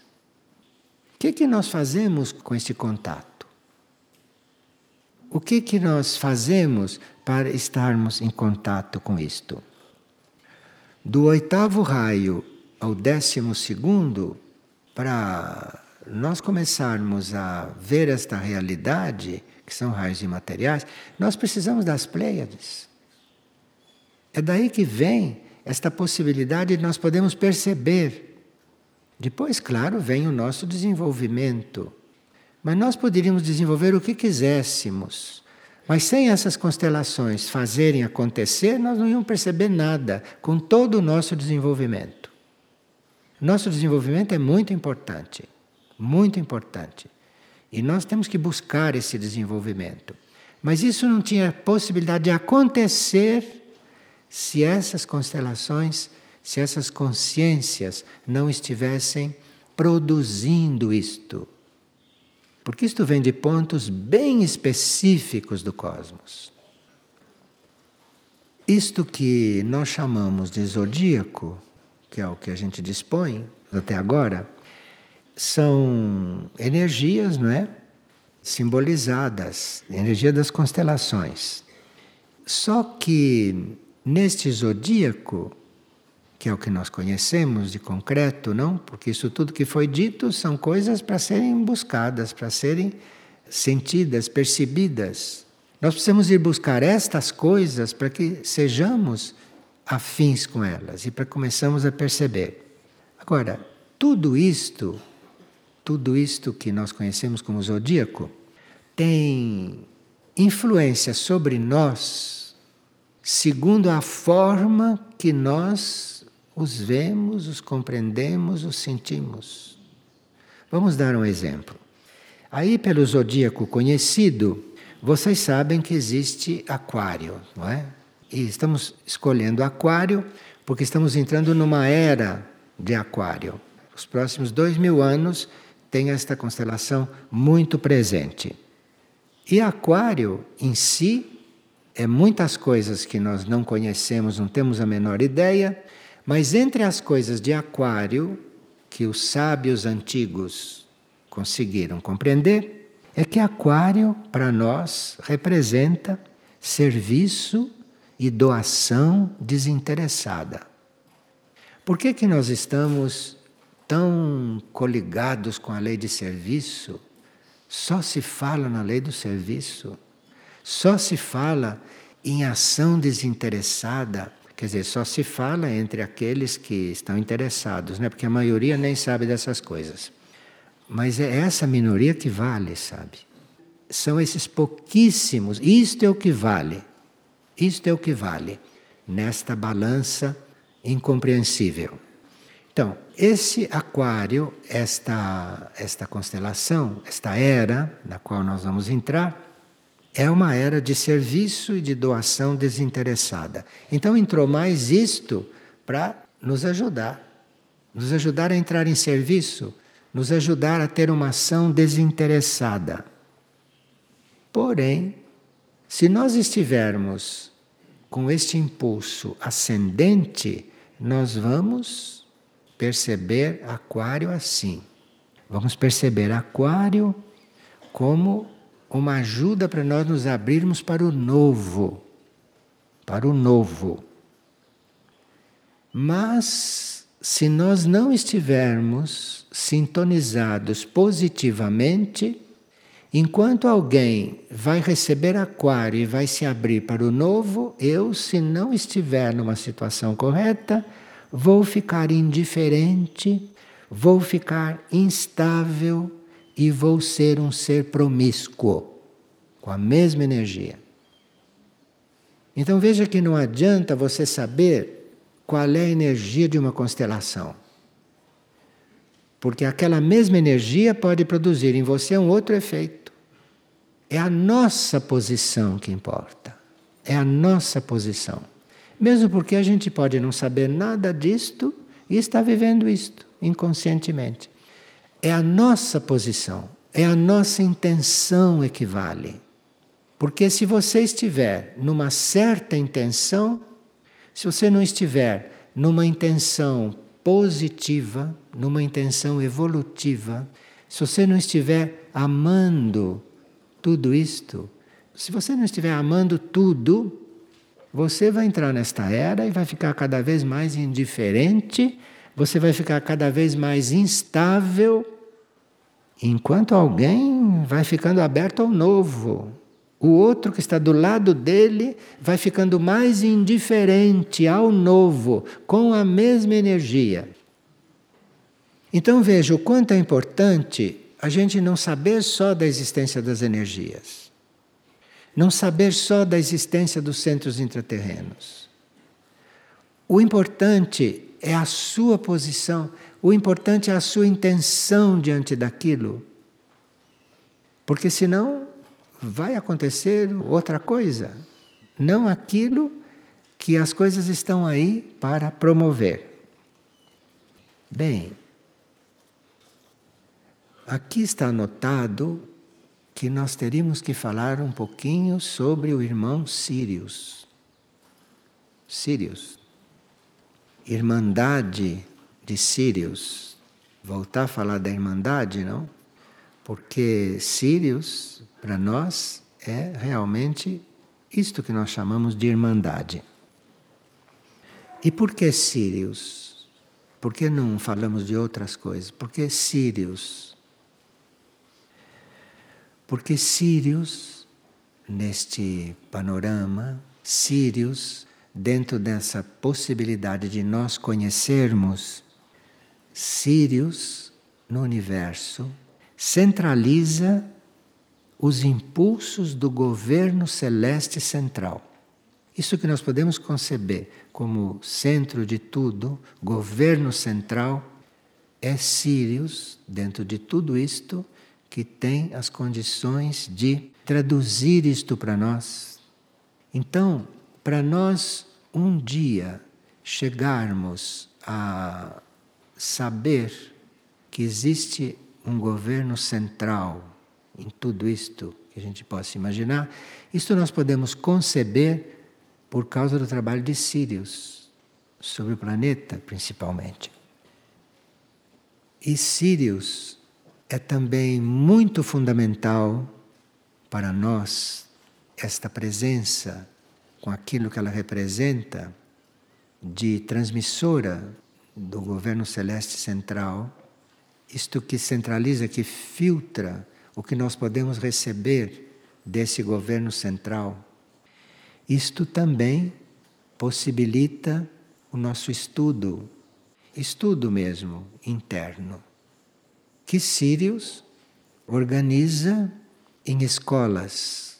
O que, que nós fazemos com este contato? O que, que nós fazemos para estarmos em contato com isto? Do oitavo raio ao décimo segundo, para nós começarmos a ver esta realidade, que são raios imateriais, nós precisamos das Pleiades. É daí que vem esta possibilidade de nós podemos perceber. Depois, claro, vem o nosso desenvolvimento. Mas nós poderíamos desenvolver o que quiséssemos. Mas sem essas constelações fazerem acontecer, nós não íamos perceber nada com todo o nosso desenvolvimento. Nosso desenvolvimento é muito importante, muito importante. E nós temos que buscar esse desenvolvimento. Mas isso não tinha possibilidade de acontecer se essas constelações, se essas consciências não estivessem produzindo isto. Porque isto vem de pontos bem específicos do cosmos. Isto que nós chamamos de zodíaco, que é o que a gente dispõe até agora, são energias, não é? Simbolizadas, energia das constelações. Só que neste zodíaco, que é o que nós conhecemos de concreto, não? Porque isso tudo que foi dito são coisas para serem buscadas, para serem sentidas, percebidas. Nós precisamos ir buscar estas coisas para que sejamos afins com elas e para começarmos a perceber. Agora, tudo isto tudo isto que nós conhecemos como zodíaco tem influência sobre nós segundo a forma que nós os vemos, os compreendemos, os sentimos. Vamos dar um exemplo. Aí, pelo zodíaco conhecido, vocês sabem que existe Aquário, não é? E estamos escolhendo Aquário porque estamos entrando numa era de Aquário. Os próximos dois mil anos tem esta constelação muito presente. E Aquário em si é muitas coisas que nós não conhecemos, não temos a menor ideia, mas entre as coisas de Aquário que os sábios antigos conseguiram compreender, é que Aquário para nós representa serviço e doação desinteressada. Por que que nós estamos tão coligados com a lei de serviço, só se fala na lei do serviço, só se fala em ação desinteressada. Quer dizer, só se fala entre aqueles que estão interessados, né? porque a maioria nem sabe dessas coisas. Mas é essa minoria que vale, sabe? São esses pouquíssimos, isto é o que vale, isto é o que vale nesta balança incompreensível. Então, esse aquário, esta, esta constelação, esta era na qual nós vamos entrar, é uma era de serviço e de doação desinteressada. Então entrou mais isto para nos ajudar, nos ajudar a entrar em serviço, nos ajudar a ter uma ação desinteressada. Porém, se nós estivermos com este impulso ascendente, nós vamos perceber Aquário assim. Vamos perceber Aquário como uma ajuda para nós nos abrirmos para o novo. Para o novo. Mas, se nós não estivermos sintonizados positivamente, enquanto alguém vai receber Aquário e vai se abrir para o novo, eu, se não estiver numa situação correta, vou ficar indiferente, vou ficar instável e vou ser um ser promíscuo, com a mesma energia. Então veja que não adianta você saber qual é a energia de uma constelação. Porque aquela mesma energia pode produzir em você um outro efeito. É a nossa posição que importa. É a nossa posição. Mesmo porque a gente pode não saber nada disto e está vivendo isto inconscientemente. É a nossa posição, é a nossa intenção que vale. Porque se você estiver numa certa intenção, se você não estiver numa intenção positiva, numa intenção evolutiva, se você não estiver amando tudo isto, se você não estiver amando tudo, você vai entrar nesta era e vai ficar cada vez mais indiferente, você vai ficar cada vez mais instável, enquanto alguém vai ficando aberto ao novo. O outro que está do lado dele vai ficando mais indiferente ao novo, com a mesma energia. Então veja o quanto é importante a gente não saber só da existência das energias, não saber só da existência dos centros intraterrenos. O importante é a sua posição, o importante é a sua intenção diante daquilo. Porque senão vai acontecer outra coisa, não aquilo que as coisas estão aí para promover. Bem, aqui está anotado que nós teríamos que falar um pouquinho sobre o irmão Sírios. Sírios. Irmandade de Sírios. Voltar a falar da Irmandade, não? Porque Sírios para nós é realmente isto que nós chamamos de irmandade. E por que Sírios? Por que não falamos de outras coisas? Por que Sírios? Porque Sírios, neste panorama, Sírios, dentro dessa possibilidade de nós conhecermos, Sírios no universo centraliza os impulsos do governo celeste central. Isso que nós podemos conceber como centro de tudo, governo central, é Sirius, dentro de tudo isto, que tem as condições de traduzir isto para nós. Então, para nós um dia chegarmos a saber que existe um governo central em tudo isto que a gente possa imaginar, isto nós podemos conceber por causa do trabalho de Sirius sobre o planeta, principalmente. E Sirius é também muito fundamental para nós esta presença com aquilo que ela representa de transmissora do governo celeste central, isto que centraliza, que filtra o que nós podemos receber desse governo central. Isto também possibilita o nosso estudo, estudo mesmo interno, que Sirius organiza em escolas.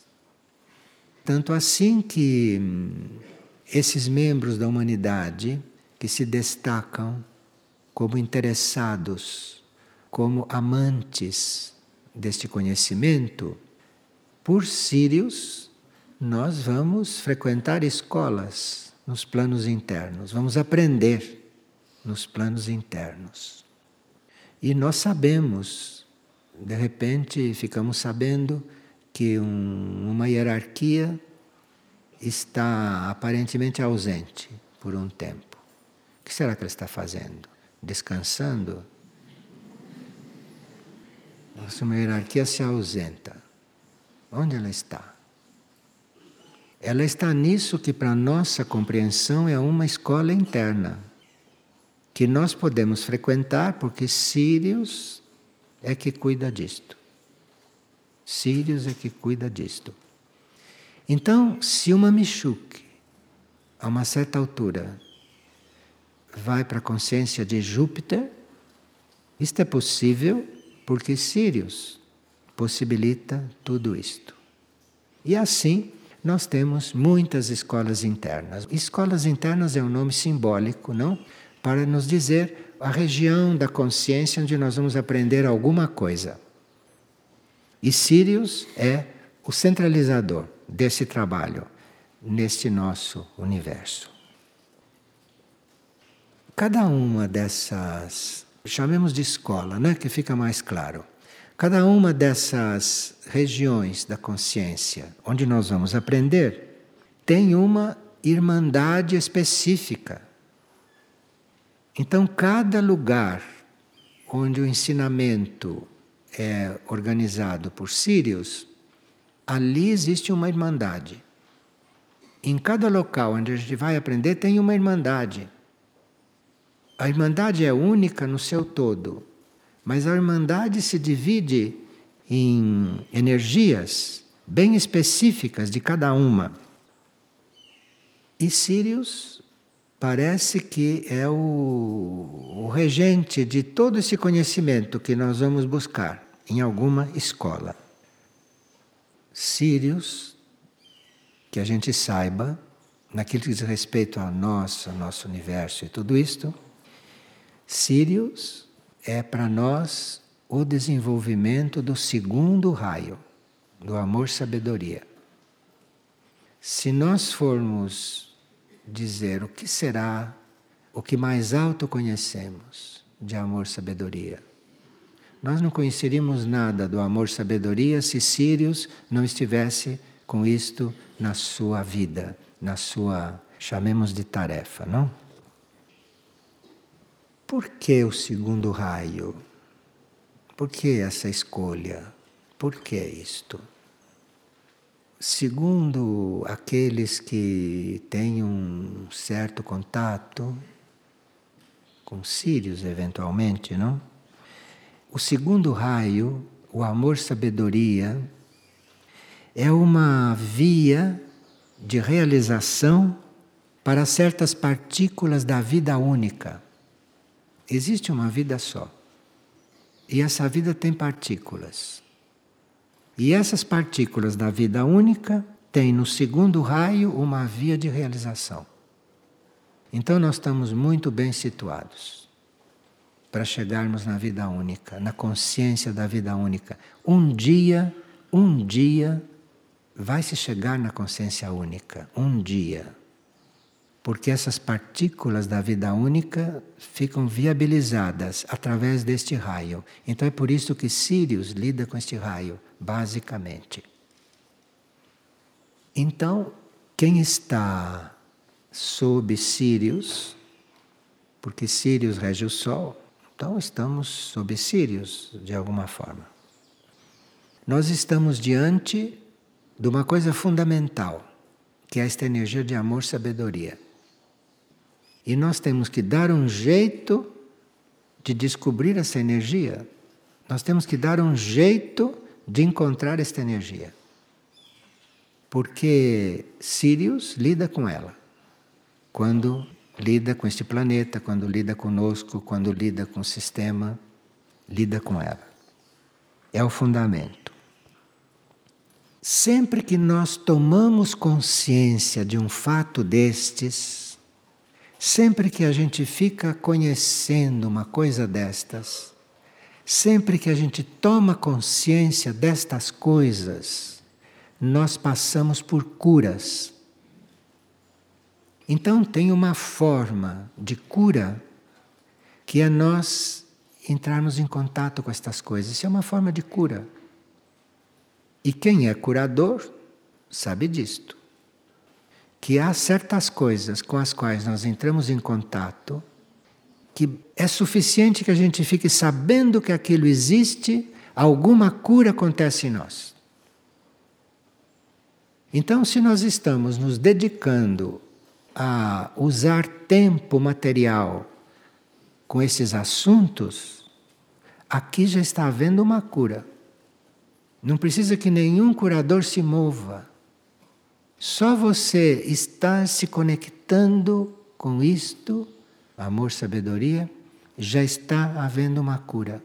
Tanto assim que hum, esses membros da humanidade que se destacam como interessados, como amantes deste conhecimento, por Sírios, nós vamos frequentar escolas nos planos internos, vamos aprender nos planos internos. E nós sabemos, de repente ficamos sabendo que um, uma hierarquia está aparentemente ausente por um tempo. O que será que ela está fazendo? Descansando? Se uma hierarquia se ausenta, onde ela está? Ela está nisso que, para nossa compreensão, é uma escola interna, que nós podemos frequentar porque Sírios é que cuida disto. Sírios é que cuida disto. Então, se uma Michuque, a uma certa altura, vai para a consciência de Júpiter, isto é possível porque Sirius possibilita tudo isto. E assim nós temos muitas escolas internas. Escolas internas é um nome simbólico, não? Para nos dizer a região da consciência onde nós vamos aprender alguma coisa. E Sirius é o centralizador desse trabalho neste nosso universo. Cada uma dessas chamemos de escola, né, que fica mais claro. Cada uma dessas regiões da consciência onde nós vamos aprender tem uma irmandade específica. Então, cada lugar onde o ensinamento é organizado por Sírios, ali existe uma irmandade. Em cada local onde a gente vai aprender, tem uma irmandade. A irmandade é única no seu todo, mas a irmandade se divide em energias bem específicas de cada uma. E Sírios parece que é o, o regente de todo esse conhecimento que nós vamos buscar em alguma escola. Sírios, que a gente saiba, naquilo que diz respeito a nós, ao nosso universo e tudo isto, Sírios é para nós o desenvolvimento do segundo raio, do amor-sabedoria. Se nós formos dizer o que será o que mais alto conhecemos de amor-sabedoria. Nós não conheceríamos nada do amor-sabedoria se Sirius não estivesse com isto na sua vida, na sua, chamemos de tarefa, não? Por que o segundo raio? Por que essa escolha? Por que isto? Segundo aqueles que têm um certo contato com Sírios, eventualmente, não? O segundo raio, o amor-sabedoria, é uma via de realização para certas partículas da vida única. Existe uma vida só. E essa vida tem partículas. E essas partículas da vida única têm no segundo raio uma via de realização. Então nós estamos muito bem situados para chegarmos na vida única, na consciência da vida única. Um dia, um dia vai se chegar na consciência única, um dia. Porque essas partículas da vida única ficam viabilizadas através deste raio. Então é por isso que Sirius lida com este raio basicamente. Então, quem está sob Sírios, porque Sírios rege o Sol, então estamos sob Sírios de alguma forma. Nós estamos diante de uma coisa fundamental, que é esta energia de amor sabedoria. E nós temos que dar um jeito de descobrir essa energia. Nós temos que dar um jeito de encontrar esta energia. Porque Sirius lida com ela. Quando lida com este planeta, quando lida conosco, quando lida com o sistema, lida com ela. É o fundamento. Sempre que nós tomamos consciência de um fato destes, sempre que a gente fica conhecendo uma coisa destas, Sempre que a gente toma consciência destas coisas, nós passamos por curas. Então, tem uma forma de cura que é nós entrarmos em contato com estas coisas. Isso é uma forma de cura. E quem é curador sabe disto. Que há certas coisas com as quais nós entramos em contato que é suficiente que a gente fique sabendo que aquilo existe, alguma cura acontece em nós. Então, se nós estamos nos dedicando a usar tempo material com esses assuntos, aqui já está havendo uma cura. Não precisa que nenhum curador se mova. Só você está se conectando com isto amor, sabedoria, já está havendo uma cura.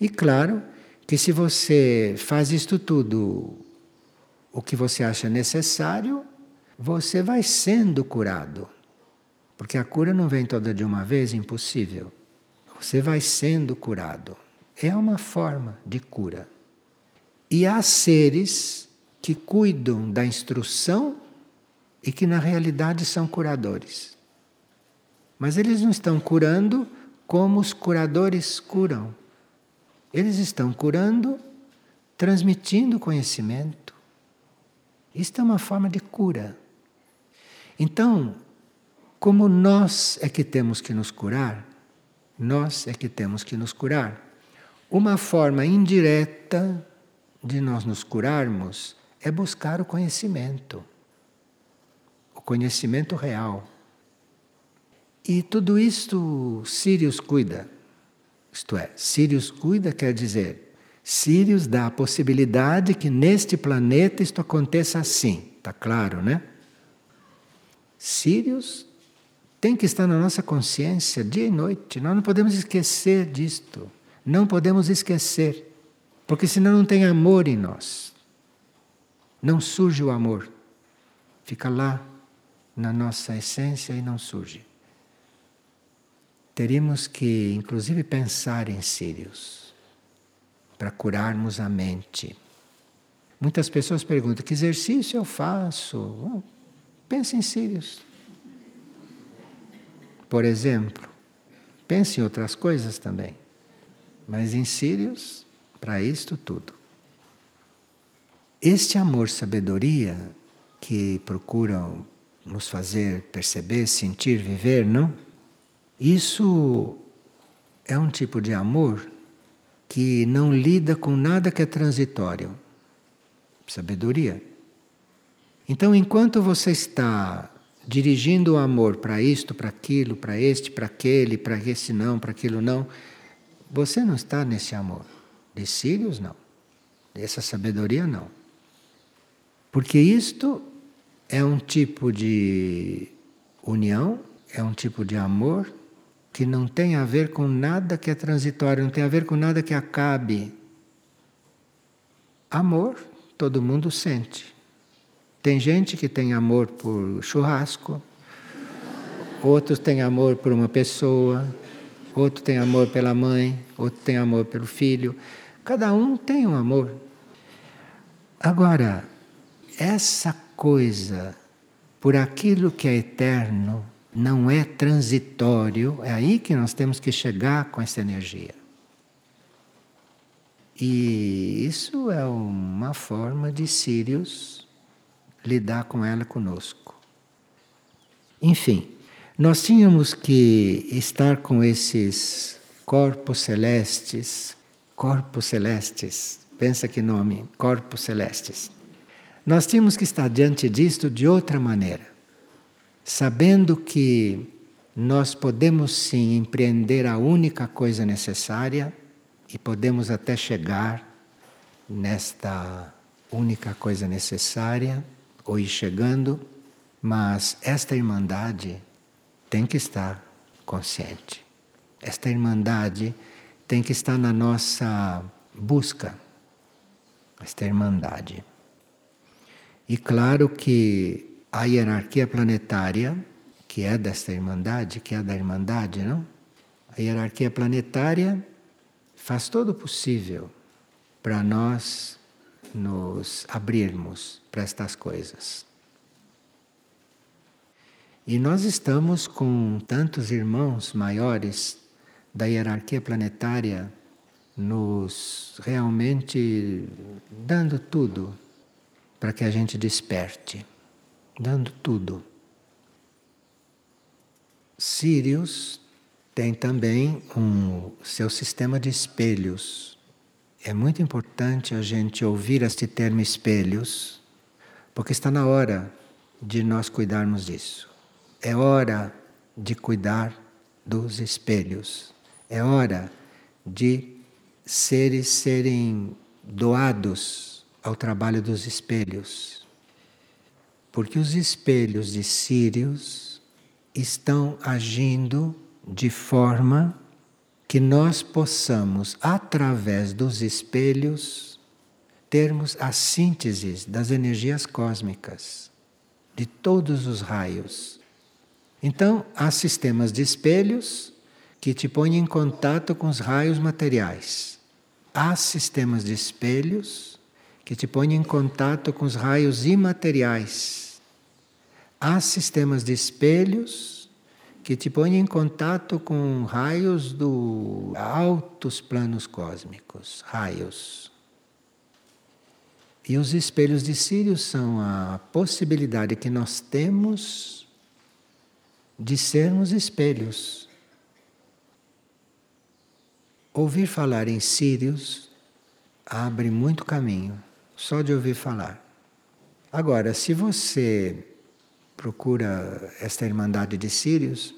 E claro que se você faz isto tudo, o que você acha necessário, você vai sendo curado. Porque a cura não vem toda de uma vez, impossível. Você vai sendo curado. É uma forma de cura. E há seres que cuidam da instrução e que na realidade são curadores. Mas eles não estão curando como os curadores curam. Eles estão curando, transmitindo conhecimento. Isto é uma forma de cura. Então, como nós é que temos que nos curar, nós é que temos que nos curar. Uma forma indireta de nós nos curarmos é buscar o conhecimento, o conhecimento real. E tudo isto Sirius cuida. Isto é, Sirius cuida quer dizer, Sirius dá a possibilidade que neste planeta isto aconteça assim. Está claro, né? Sirius tem que estar na nossa consciência dia e noite. Nós não podemos esquecer disto. Não podemos esquecer. Porque senão não tem amor em nós. Não surge o amor. Fica lá na nossa essência e não surge. Teríamos que, inclusive, pensar em Sírios para curarmos a mente. Muitas pessoas perguntam: que exercício eu faço? pense em Sírios por exemplo. Pense em outras coisas também. Mas em Sírios, para isto tudo. Este amor-sabedoria que procuram nos fazer perceber, sentir, viver, não? Isso é um tipo de amor que não lida com nada que é transitório. Sabedoria. Então, enquanto você está dirigindo o amor para isto, para aquilo, para este, para aquele, para esse não, para aquilo não, você não está nesse amor. De não. Dessa sabedoria, não. Porque isto é um tipo de união, é um tipo de amor que não tem a ver com nada que é transitório, não tem a ver com nada que acabe. Amor, todo mundo sente. Tem gente que tem amor por churrasco, outros têm amor por uma pessoa, outro tem amor pela mãe, outro tem amor pelo filho. Cada um tem um amor. Agora, essa coisa por aquilo que é eterno não é transitório, é aí que nós temos que chegar com essa energia. E isso é uma forma de Sirius lidar com ela conosco. Enfim, nós tínhamos que estar com esses corpos celestes, corpos celestes, pensa que nome, corpos celestes. Nós tínhamos que estar diante disto de outra maneira, sabendo que nós podemos sim empreender a única coisa necessária e podemos até chegar nesta única coisa necessária ou ir chegando, mas esta irmandade tem que estar consciente. Esta irmandade tem que estar na nossa busca. Esta irmandade. E claro que a hierarquia planetária, que é desta irmandade, que é da irmandade, não? A hierarquia planetária faz todo o possível para nós nos abrirmos para estas coisas. E nós estamos com tantos irmãos maiores da hierarquia planetária nos realmente dando tudo para que a gente desperte, dando tudo. Sirius tem também um seu sistema de espelhos é muito importante a gente ouvir este termo espelhos, porque está na hora de nós cuidarmos disso. É hora de cuidar dos espelhos. É hora de seres serem doados ao trabalho dos espelhos. Porque os espelhos de Sírios estão agindo de forma que nós possamos, através dos espelhos, termos a síntese das energias cósmicas, de todos os raios. Então, há sistemas de espelhos que te põem em contato com os raios materiais. Há sistemas de espelhos que te põem em contato com os raios imateriais. Há sistemas de espelhos que te põe em contato com raios do altos planos cósmicos, raios. E os espelhos de Sírios são a possibilidade que nós temos de sermos espelhos. Ouvir falar em Sírios abre muito caminho, só de ouvir falar. Agora, se você procura esta Irmandade de Sírios,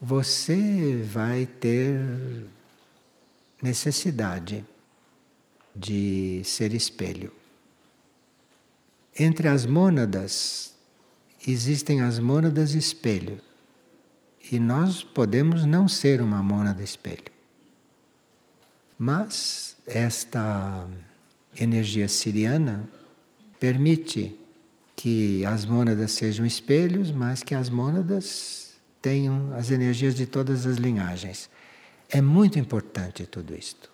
você vai ter necessidade de ser espelho. Entre as mônadas existem as mônadas espelho. E nós podemos não ser uma mônada espelho. Mas esta energia siriana permite que as mônadas sejam espelhos, mas que as mônadas tenham as energias de todas as linhagens. É muito importante tudo isto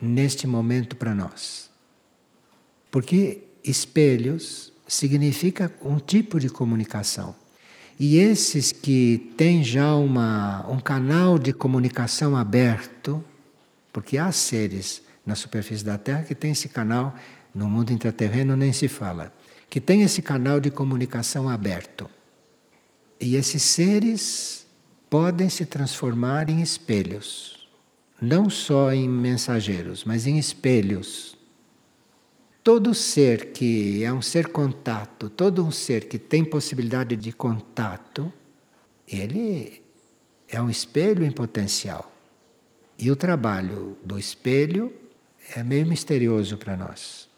neste momento para nós. Porque espelhos significa um tipo de comunicação. E esses que têm já uma, um canal de comunicação aberto, porque há seres na superfície da Terra que têm esse canal, no mundo intraterreno nem se fala, que tem esse canal de comunicação aberto. E esses seres podem se transformar em espelhos não só em mensageiros, mas em espelhos. Todo ser que é um ser contato, todo um ser que tem possibilidade de contato, ele é um espelho em potencial. E o trabalho do espelho é meio misterioso para nós.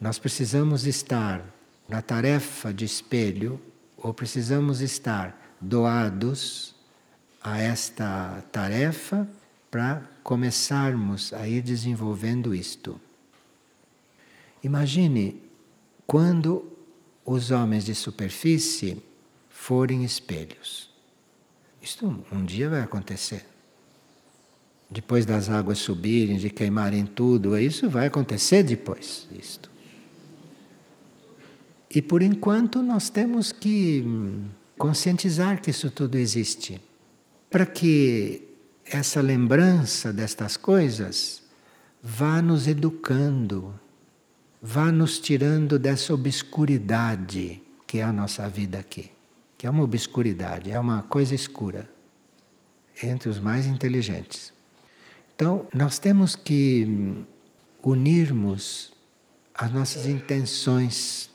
Nós precisamos estar na tarefa de espelho, ou precisamos estar doados a esta tarefa para começarmos a ir desenvolvendo isto. Imagine quando os homens de superfície forem espelhos. Isto um dia vai acontecer. Depois das águas subirem, de queimarem tudo, isso vai acontecer depois. Isto. E por enquanto nós temos que conscientizar que isso tudo existe. Para que essa lembrança destas coisas vá nos educando, vá nos tirando dessa obscuridade que é a nossa vida aqui. Que é uma obscuridade, é uma coisa escura entre os mais inteligentes. Então, nós temos que unirmos as nossas intenções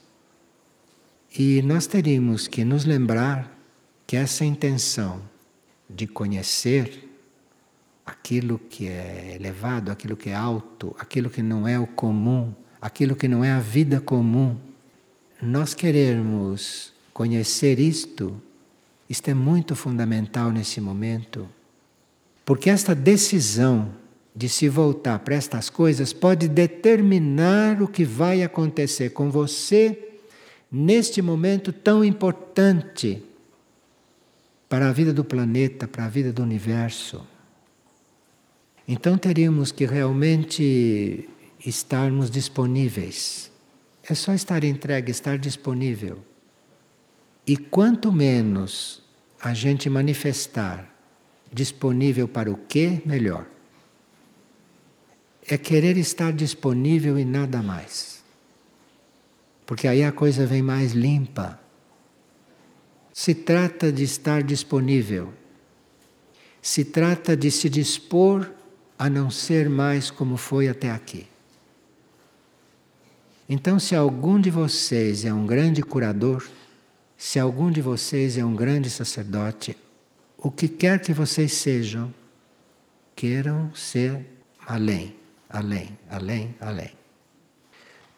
e nós teríamos que nos lembrar que essa intenção de conhecer aquilo que é elevado, aquilo que é alto, aquilo que não é o comum, aquilo que não é a vida comum. Nós queremos conhecer isto, isto é muito fundamental nesse momento, porque esta decisão de se voltar para estas coisas pode determinar o que vai acontecer com você neste momento tão importante para a vida do planeta, para a vida do universo. Então teríamos que realmente estarmos disponíveis. É só estar entregue, estar disponível. E quanto menos a gente manifestar disponível para o que, melhor. É querer estar disponível e nada mais. Porque aí a coisa vem mais limpa. Se trata de estar disponível. Se trata de se dispor a não ser mais como foi até aqui. Então, se algum de vocês é um grande curador, se algum de vocês é um grande sacerdote, o que quer que vocês sejam, queiram ser além, além, além, além.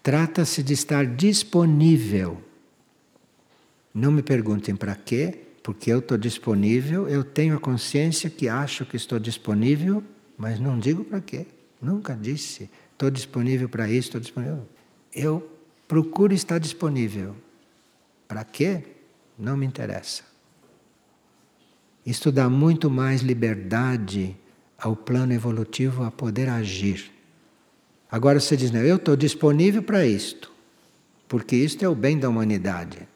Trata-se de estar disponível. Não me perguntem para quê, porque eu estou disponível, eu tenho a consciência que acho que estou disponível mas não digo para quê. Nunca disse, estou disponível para isso, estou disponível. Eu procuro estar disponível. Para quê? Não me interessa. Isto dá muito mais liberdade ao plano evolutivo a poder agir. Agora você diz, não, eu estou disponível para isto, porque isto é o bem da humanidade.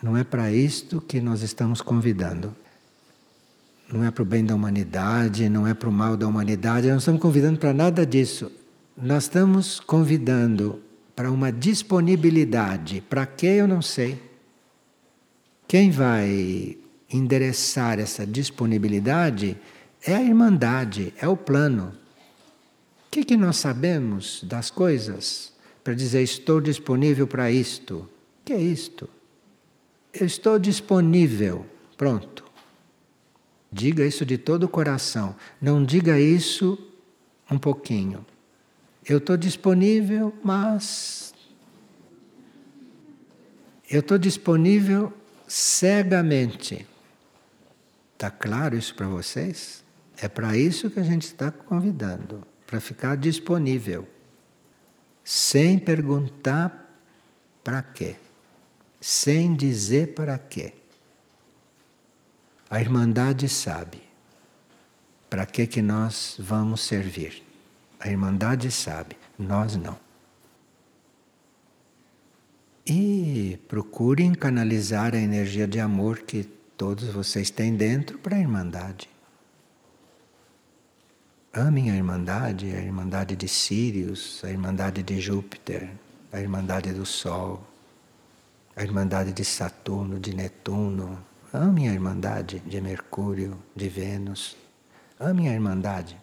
Não é para isto que nós estamos convidando. não é para o bem da humanidade, não é para o mal da humanidade, nós não estamos convidando para nada disso. Nós estamos convidando para uma disponibilidade. Para que eu não sei. Quem vai endereçar essa disponibilidade é a irmandade, é o plano. O que, que nós sabemos das coisas para dizer estou disponível para isto? O que é isto? Eu estou disponível. Pronto. Diga isso de todo o coração. Não diga isso um pouquinho. Eu estou disponível, mas. Eu estou disponível cegamente. Está claro isso para vocês? É para isso que a gente está convidando para ficar disponível, sem perguntar para quê, sem dizer para quê. A Irmandade sabe para que, que nós vamos servir. A Irmandade sabe, nós não. E procurem canalizar a energia de amor que todos vocês têm dentro para a Irmandade. Amem a Irmandade, a Irmandade de Sírios, a Irmandade de Júpiter, a Irmandade do Sol, a Irmandade de Saturno, de Netuno. Amem a Irmandade de Mercúrio, de Vênus. Amem a Irmandade.